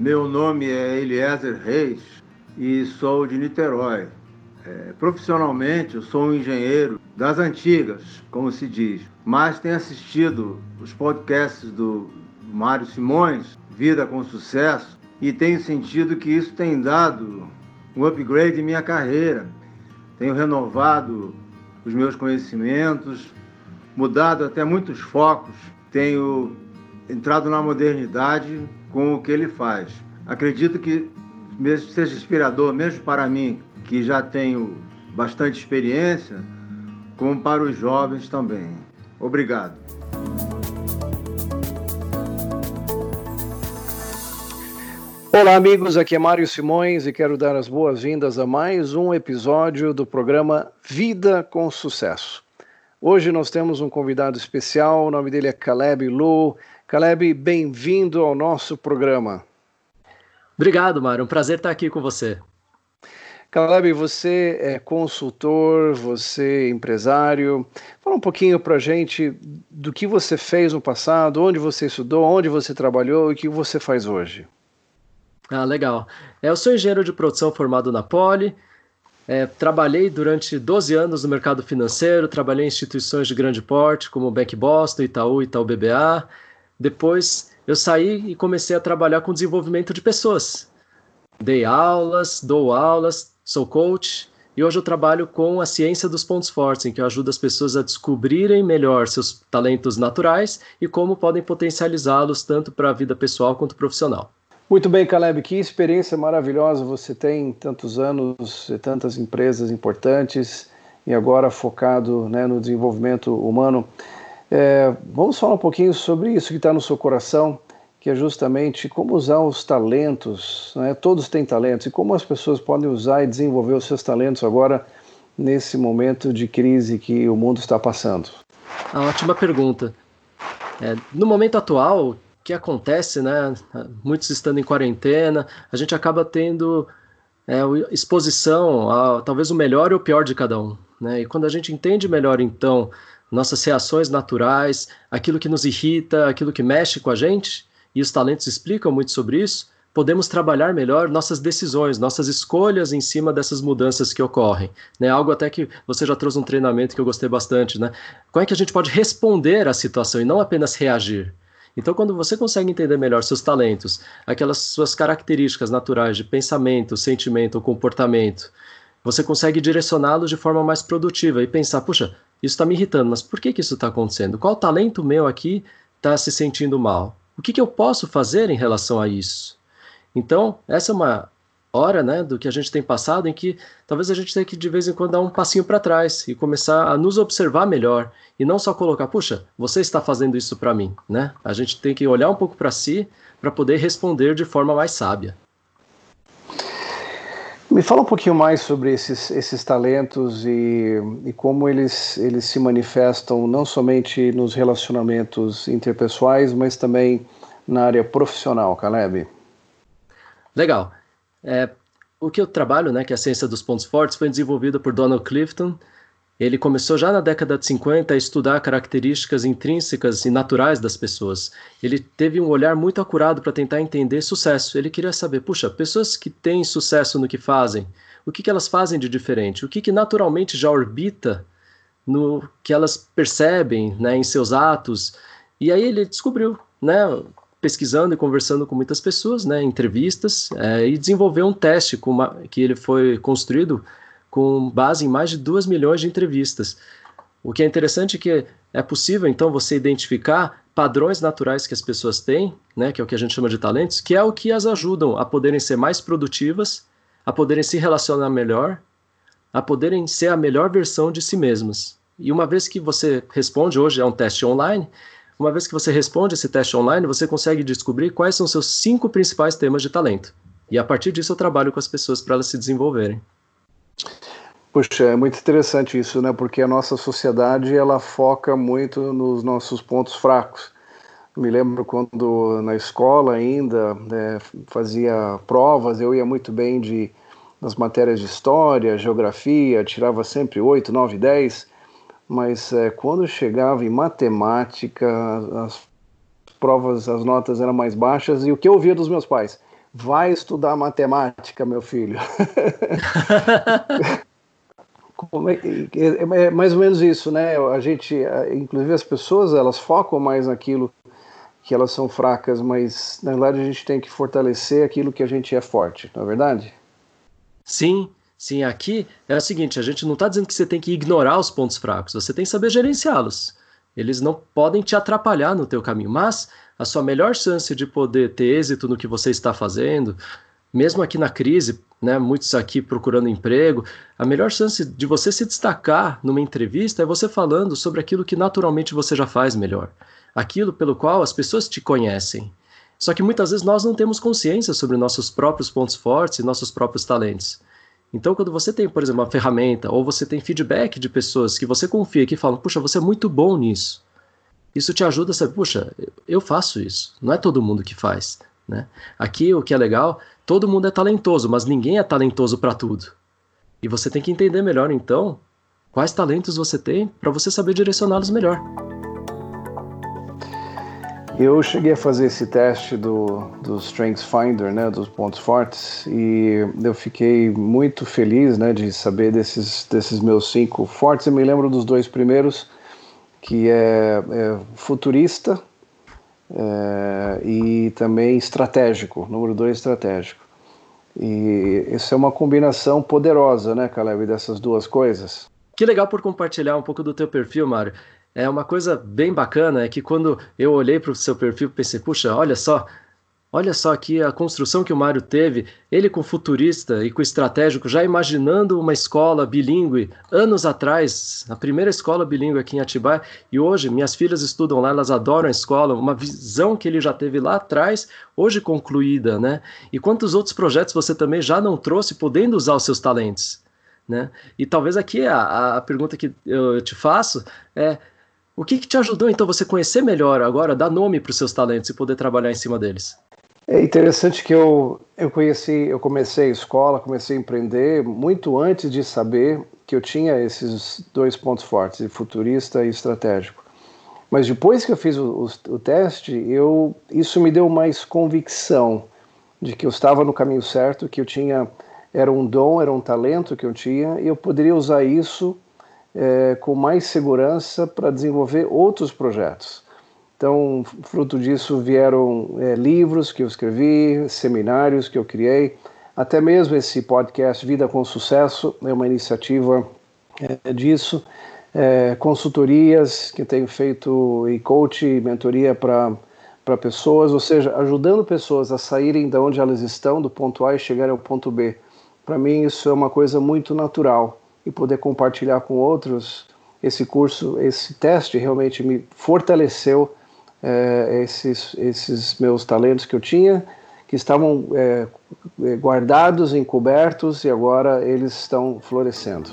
Meu nome é Eliezer Reis e sou de Niterói. É, profissionalmente, eu sou um engenheiro das antigas, como se diz, mas tenho assistido os podcasts do Mário Simões, Vida com Sucesso, e tenho sentido que isso tem dado um upgrade em minha carreira. Tenho renovado os meus conhecimentos, mudado até muitos focos, tenho entrado na modernidade com o que ele faz. Acredito que seja inspirador, mesmo para mim, que já tenho bastante experiência, como para os jovens também. Obrigado. Olá, amigos. Aqui é Mário Simões e quero dar as boas-vindas a mais um episódio do programa Vida com Sucesso. Hoje nós temos um convidado especial, o nome dele é Caleb Lu. Caleb, bem-vindo ao nosso programa. Obrigado, Mário. Um prazer estar aqui com você. Caleb, você é consultor, você é empresário. Fala um pouquinho para a gente do que você fez no passado, onde você estudou, onde você trabalhou e o que você faz hoje. Ah, legal. É, eu sou engenheiro de produção formado na Poli. É, trabalhei durante 12 anos no mercado financeiro, trabalhei em instituições de grande porte, como o Bank Boston, Itaú, Itaú BBA. Depois eu saí e comecei a trabalhar com desenvolvimento de pessoas. Dei aulas, dou aulas, sou coach e hoje eu trabalho com a ciência dos pontos fortes, em que eu ajudo as pessoas a descobrirem melhor seus talentos naturais e como podem potencializá-los tanto para a vida pessoal quanto profissional. Muito bem, Caleb, que experiência maravilhosa você tem, tantos anos, tantas empresas importantes e agora focado né, no desenvolvimento humano. É, vamos falar um pouquinho sobre isso que está no seu coração, que é justamente como usar os talentos, né? todos têm talentos, e como as pessoas podem usar e desenvolver os seus talentos agora nesse momento de crise que o mundo está passando? A ótima pergunta. É, no momento atual, o que acontece, né? Muitos estando em quarentena, a gente acaba tendo é, exposição a talvez o melhor e o pior de cada um. Né? E quando a gente entende melhor, então, nossas reações naturais, aquilo que nos irrita, aquilo que mexe com a gente, e os talentos explicam muito sobre isso, podemos trabalhar melhor nossas decisões, nossas escolhas em cima dessas mudanças que ocorrem. Né? Algo até que você já trouxe um treinamento que eu gostei bastante. Né? Como é que a gente pode responder à situação e não apenas reagir? Então, quando você consegue entender melhor seus talentos, aquelas suas características naturais de pensamento, sentimento ou comportamento, você consegue direcioná-los de forma mais produtiva e pensar: puxa, isso está me irritando, mas por que, que isso está acontecendo? Qual talento meu aqui está se sentindo mal? O que, que eu posso fazer em relação a isso? Então, essa é uma hora né, do que a gente tem passado em que talvez a gente tenha que de vez em quando dar um passinho para trás e começar a nos observar melhor e não só colocar, puxa, você está fazendo isso para mim, né? A gente tem que olhar um pouco para si para poder responder de forma mais sábia. Me fala um pouquinho mais sobre esses, esses talentos e, e como eles, eles se manifestam não somente nos relacionamentos interpessoais, mas também na área profissional, Caleb. Legal. É, o que eu trabalho, né, que é a ciência dos pontos fortes, foi desenvolvida por Donald Clifton ele começou já na década de 50 a estudar características intrínsecas e naturais das pessoas. Ele teve um olhar muito acurado para tentar entender sucesso. Ele queria saber, puxa, pessoas que têm sucesso no que fazem, o que, que elas fazem de diferente? O que, que naturalmente já orbita no que elas percebem né, em seus atos? E aí ele descobriu, né, pesquisando e conversando com muitas pessoas, né, entrevistas, é, e desenvolveu um teste uma, que ele foi construído com base em mais de 2 milhões de entrevistas. O que é interessante é que é possível, então, você identificar padrões naturais que as pessoas têm, né, que é o que a gente chama de talentos, que é o que as ajudam a poderem ser mais produtivas, a poderem se relacionar melhor, a poderem ser a melhor versão de si mesmas. E uma vez que você responde, hoje é um teste online, uma vez que você responde esse teste online, você consegue descobrir quais são seus cinco principais temas de talento. E a partir disso eu trabalho com as pessoas para elas se desenvolverem. Puxa, é muito interessante isso, né? Porque a nossa sociedade ela foca muito nos nossos pontos fracos. Me lembro quando na escola ainda né, fazia provas, eu ia muito bem de nas matérias de história, geografia, tirava sempre 8, 9, 10, mas é, quando chegava em matemática, as provas, as notas eram mais baixas e o que eu ouvia dos meus pais? vai estudar matemática, meu filho. É, é, é, mais ou menos isso, né? A gente, inclusive as pessoas, elas focam mais naquilo que elas são fracas, mas na verdade a gente tem que fortalecer aquilo que a gente é forte, não é verdade? Sim, sim. Aqui é o seguinte: a gente não está dizendo que você tem que ignorar os pontos fracos, você tem que saber gerenciá-los. Eles não podem te atrapalhar no teu caminho, mas a sua melhor chance de poder ter êxito no que você está fazendo, mesmo aqui na crise, né, muitos aqui procurando emprego, a melhor chance de você se destacar numa entrevista é você falando sobre aquilo que naturalmente você já faz melhor, aquilo pelo qual as pessoas te conhecem. Só que muitas vezes nós não temos consciência sobre nossos próprios pontos fortes e nossos próprios talentos. Então, quando você tem, por exemplo, uma ferramenta ou você tem feedback de pessoas que você confia que falam, puxa, você é muito bom nisso, isso te ajuda a saber, puxa, eu faço isso, não é todo mundo que faz. Né? Aqui o que é legal, todo mundo é talentoso, mas ninguém é talentoso para tudo. E você tem que entender melhor então quais talentos você tem para você saber direcioná-los melhor. Eu cheguei a fazer esse teste do, do Strengths Finder, né, dos pontos fortes, e eu fiquei muito feliz, né, de saber desses, desses meus cinco fortes. Eu me lembro dos dois primeiros, que é, é futurista, é, e também estratégico, número dois estratégico. E isso é uma combinação poderosa, né, Caleb, dessas duas coisas. Que legal por compartilhar um pouco do teu perfil, Mário. É uma coisa bem bacana é que quando eu olhei para o seu perfil, pensei, puxa, olha só, Olha só aqui a construção que o Mário teve, ele com futurista e com estratégico, já imaginando uma escola bilíngue anos atrás, a primeira escola bilíngue aqui em Atibaia, e hoje minhas filhas estudam lá, elas adoram a escola, uma visão que ele já teve lá atrás, hoje concluída, né? E quantos outros projetos você também já não trouxe, podendo usar os seus talentos, né? E talvez aqui a, a pergunta que eu te faço é o que, que te ajudou então você conhecer melhor agora, dar nome para os seus talentos e poder trabalhar em cima deles? É interessante que eu, eu conheci, eu comecei a escola, comecei a empreender muito antes de saber que eu tinha esses dois pontos fortes, futurista e estratégico. Mas depois que eu fiz o, o, o teste, eu, isso me deu mais convicção de que eu estava no caminho certo, que eu tinha era um dom, era um talento que eu tinha e eu poderia usar isso é, com mais segurança para desenvolver outros projetos. Então, fruto disso vieram é, livros que eu escrevi, seminários que eu criei, até mesmo esse podcast Vida com Sucesso é uma iniciativa é, disso, é, consultorias que tenho feito e coach, mentoria para para pessoas, ou seja, ajudando pessoas a saírem de onde elas estão, do ponto A e chegarem ao ponto B. Para mim isso é uma coisa muito natural e poder compartilhar com outros esse curso, esse teste realmente me fortaleceu é, esses, esses meus talentos que eu tinha, que estavam é, é, guardados, encobertos e agora eles estão florescendo.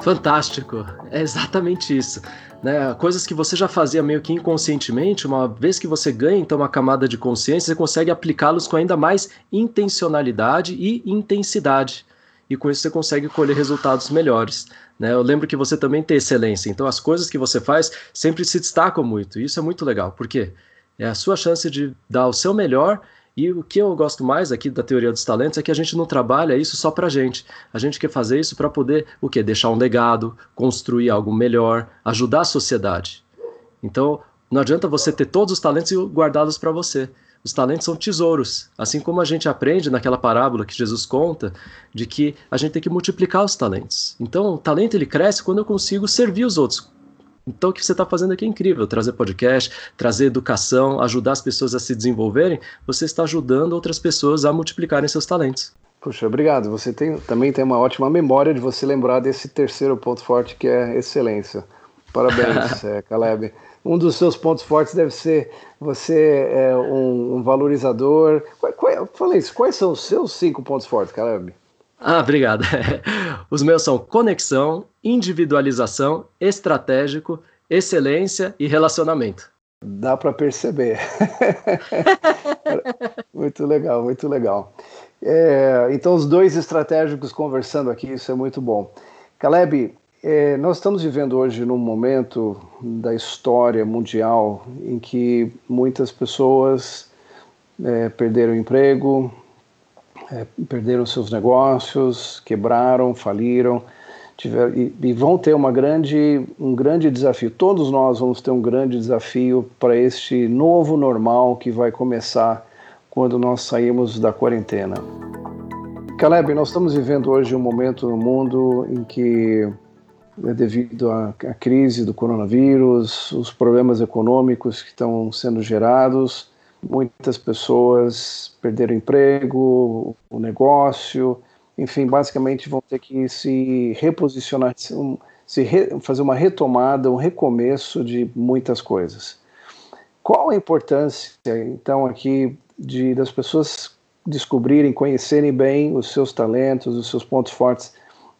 Fantástico, é exatamente isso. Né? Coisas que você já fazia meio que inconscientemente, uma vez que você ganha então uma camada de consciência, você consegue aplicá-los com ainda mais intencionalidade e intensidade. E com isso você consegue colher resultados melhores. Né? Eu lembro que você também tem excelência, então as coisas que você faz sempre se destacam muito. E isso é muito legal, porque é a sua chance de dar o seu melhor. E o que eu gosto mais aqui da teoria dos talentos é que a gente não trabalha isso só para gente. A gente quer fazer isso para poder o quê? Deixar um legado, construir algo melhor, ajudar a sociedade. Então, não adianta você ter todos os talentos guardá-los para você. Os talentos são tesouros, assim como a gente aprende naquela parábola que Jesus conta de que a gente tem que multiplicar os talentos. Então, o talento ele cresce quando eu consigo servir os outros. Então, o que você está fazendo aqui é incrível. Trazer podcast, trazer educação, ajudar as pessoas a se desenvolverem. Você está ajudando outras pessoas a multiplicarem seus talentos. Puxa, obrigado. Você tem, também tem uma ótima memória de você lembrar desse terceiro ponto forte que é excelência. Parabéns, é, Caleb um dos seus pontos fortes deve ser você é um, um valorizador. Qual, qual, falei isso, quais são os seus cinco pontos fortes, Caleb? Ah, obrigado. Os meus são conexão, individualização, estratégico, excelência e relacionamento. Dá para perceber. muito legal, muito legal. É, então, os dois estratégicos conversando aqui, isso é muito bom. Caleb, é, nós estamos vivendo hoje num momento da história mundial em que muitas pessoas é, perderam emprego, é, perderam seus negócios, quebraram, faliram, tiver, e, e, vão ter uma grande, um grande desafio. Todos nós vamos ter um grande desafio para este novo normal que vai começar quando nós saímos da quarentena. Caleb, nós estamos vivendo hoje um momento no mundo em que, devido à, à crise do coronavírus, os problemas econômicos que estão sendo gerados, muitas pessoas perderam emprego, o negócio, enfim, basicamente vão ter que se reposicionar, se re, fazer uma retomada, um recomeço de muitas coisas. Qual a importância, então, aqui de das pessoas descobrirem, conhecerem bem os seus talentos, os seus pontos fortes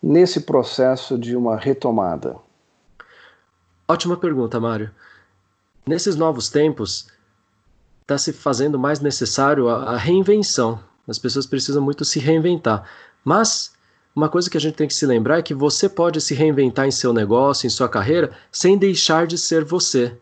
nesse processo de uma retomada? Ótima pergunta, Mário. Nesses novos tempos, está se fazendo mais necessário a, a reinvenção. As pessoas precisam muito se reinventar. Mas uma coisa que a gente tem que se lembrar é que você pode se reinventar em seu negócio, em sua carreira, sem deixar de ser você.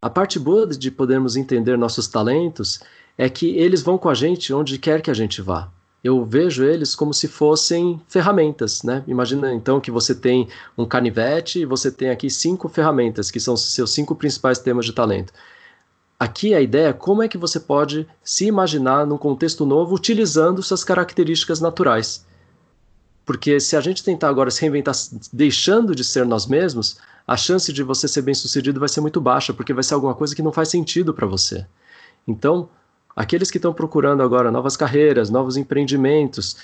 A parte boa de podermos entender nossos talentos é que eles vão com a gente onde quer que a gente vá. Eu vejo eles como se fossem ferramentas, né? Imagina então que você tem um canivete e você tem aqui cinco ferramentas, que são seus cinco principais temas de talento. Aqui a ideia é como é que você pode se imaginar num contexto novo utilizando suas características naturais. Porque se a gente tentar agora se reinventar deixando de ser nós mesmos, a chance de você ser bem sucedido vai ser muito baixa, porque vai ser alguma coisa que não faz sentido para você. Então, aqueles que estão procurando agora novas carreiras, novos empreendimentos,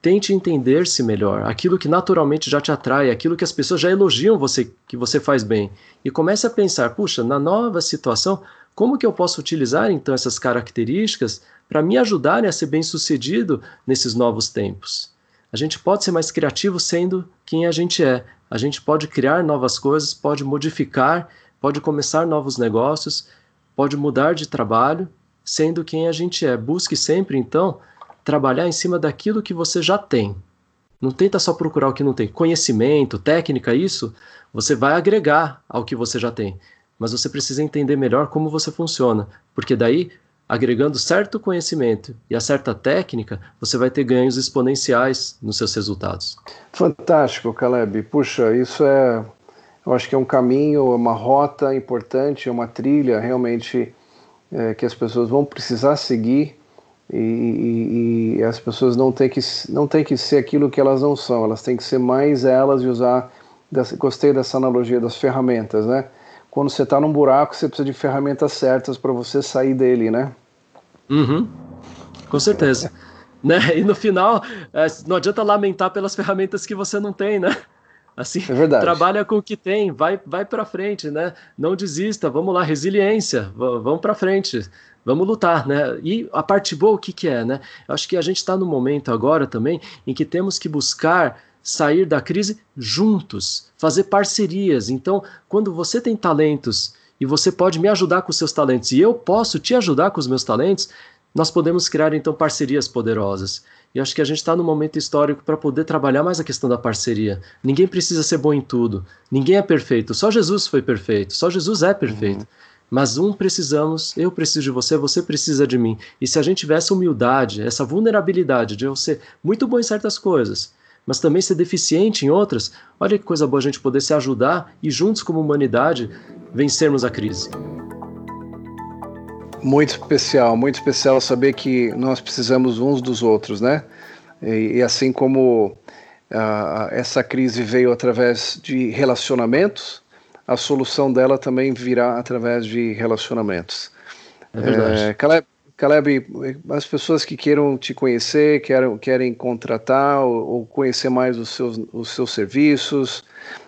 tente entender-se melhor, aquilo que naturalmente já te atrai, aquilo que as pessoas já elogiam você que você faz bem, e comece a pensar, puxa, na nova situação, como que eu posso utilizar então essas características para me ajudarem a ser bem-sucedido nesses novos tempos? A gente pode ser mais criativo sendo quem a gente é. A gente pode criar novas coisas, pode modificar, pode começar novos negócios, pode mudar de trabalho sendo quem a gente é. Busque sempre então trabalhar em cima daquilo que você já tem. Não tenta só procurar o que não tem. Conhecimento, técnica, isso você vai agregar ao que você já tem mas você precisa entender melhor como você funciona, porque daí, agregando certo conhecimento e a certa técnica, você vai ter ganhos exponenciais nos seus resultados. Fantástico, Caleb. Puxa, isso é, eu acho que é um caminho, uma rota importante, uma trilha realmente é, que as pessoas vão precisar seguir. E, e, e, as pessoas não têm, que, não têm que ser aquilo que elas não são, elas têm que ser mais elas e usar. Dessa, gostei dessa analogia das ferramentas, né? quando você está num buraco, você precisa de ferramentas certas para você sair dele, né? Uhum. Com certeza. né? E no final, é, não adianta lamentar pelas ferramentas que você não tem, né? Assim, é verdade. trabalha com o que tem, vai, vai para frente, né? Não desista, vamos lá, resiliência, vamos para frente, vamos lutar, né? E a parte boa, o que, que é, né? Eu acho que a gente está no momento agora também em que temos que buscar sair da crise juntos, fazer parcerias. Então, quando você tem talentos e você pode me ajudar com os seus talentos e eu posso te ajudar com os meus talentos, nós podemos criar então parcerias poderosas. E acho que a gente está no momento histórico para poder trabalhar mais a questão da parceria. Ninguém precisa ser bom em tudo. Ninguém é perfeito. Só Jesus foi perfeito. Só Jesus é perfeito. Uhum. Mas um precisamos, eu preciso de você, você precisa de mim. E se a gente tiver essa humildade, essa vulnerabilidade de eu ser muito bom em certas coisas, mas também ser deficiente em outras, olha que coisa boa a gente poder se ajudar e juntos como humanidade vencermos a crise. Muito especial, muito especial saber que nós precisamos uns dos outros, né? E, e assim como uh, essa crise veio através de relacionamentos, a solução dela também virá através de relacionamentos. É verdade. É, Caleb, Caleb, as pessoas que queiram te conhecer, querem, querem contratar ou, ou conhecer mais os seus, os seus serviços,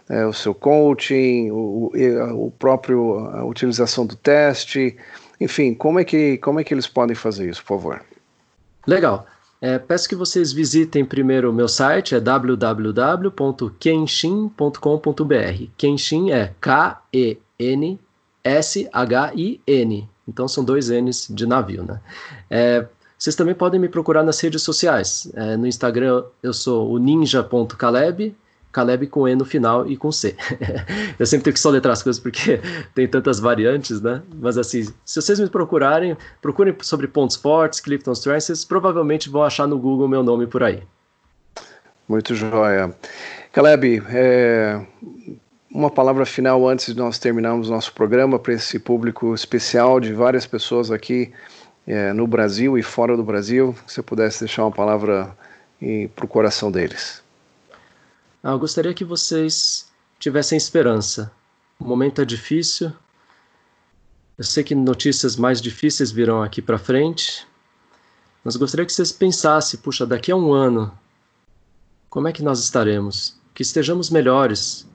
é, o seu coaching, o, o próprio a utilização do teste, enfim, como é que como é que eles podem fazer isso, por favor? Legal. É, peço que vocês visitem primeiro o meu site, é www.kenshin.com.br. Kenshin é K-E-N-S-H-I-N. Então são dois N's de navio, né? É, vocês também podem me procurar nas redes sociais. É, no Instagram eu sou o ninja.caleb Caleb com E no final e com C. eu sempre tenho que soletrar as coisas porque tem tantas variantes, né? Mas assim, se vocês me procurarem, procurem sobre pontos fortes, Clifton Strengths, vocês provavelmente vão achar no Google meu nome por aí. Muito joia. Caleb, é, uma palavra final antes de nós terminarmos nosso programa para esse público especial de várias pessoas aqui é, no Brasil e fora do Brasil. Se você pudesse deixar uma palavra para o coração deles. Ah, eu gostaria que vocês tivessem esperança. O momento é difícil. Eu sei que notícias mais difíceis virão aqui para frente, mas gostaria que vocês pensassem: puxa, daqui a um ano, como é que nós estaremos? Que estejamos melhores.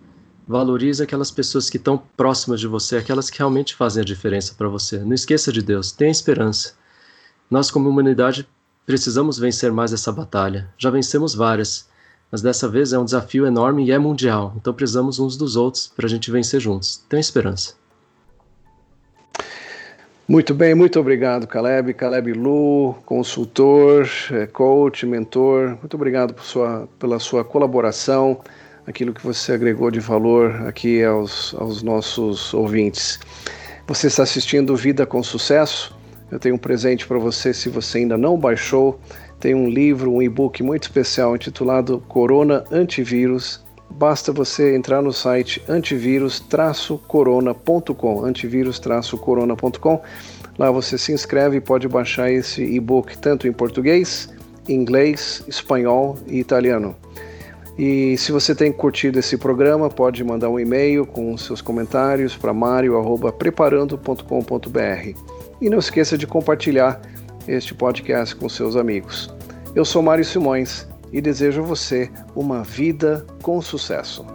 Valorize aquelas pessoas que estão próximas de você, aquelas que realmente fazem a diferença para você. Não esqueça de Deus, tenha esperança. Nós, como humanidade, precisamos vencer mais essa batalha. Já vencemos várias mas dessa vez é um desafio enorme e é mundial, então precisamos uns dos outros para a gente vencer juntos. Tenho esperança. Muito bem, muito obrigado, Caleb. Caleb Lu, consultor, é, coach, mentor. Muito obrigado sua, pela sua colaboração, aquilo que você agregou de valor aqui aos, aos nossos ouvintes. Você está assistindo Vida com Sucesso? Eu tenho um presente para você se você ainda não baixou tem um livro, um e-book muito especial intitulado Corona Antivírus. Basta você entrar no site antivírus-corona.com, antivírus-corona.com. Lá você se inscreve e pode baixar esse e-book tanto em português, inglês, espanhol e italiano. E se você tem curtido esse programa, pode mandar um e-mail com seus comentários para mario@preparando.com.br. E não esqueça de compartilhar este podcast com seus amigos. Eu sou Mário Simões e desejo a você uma vida com sucesso.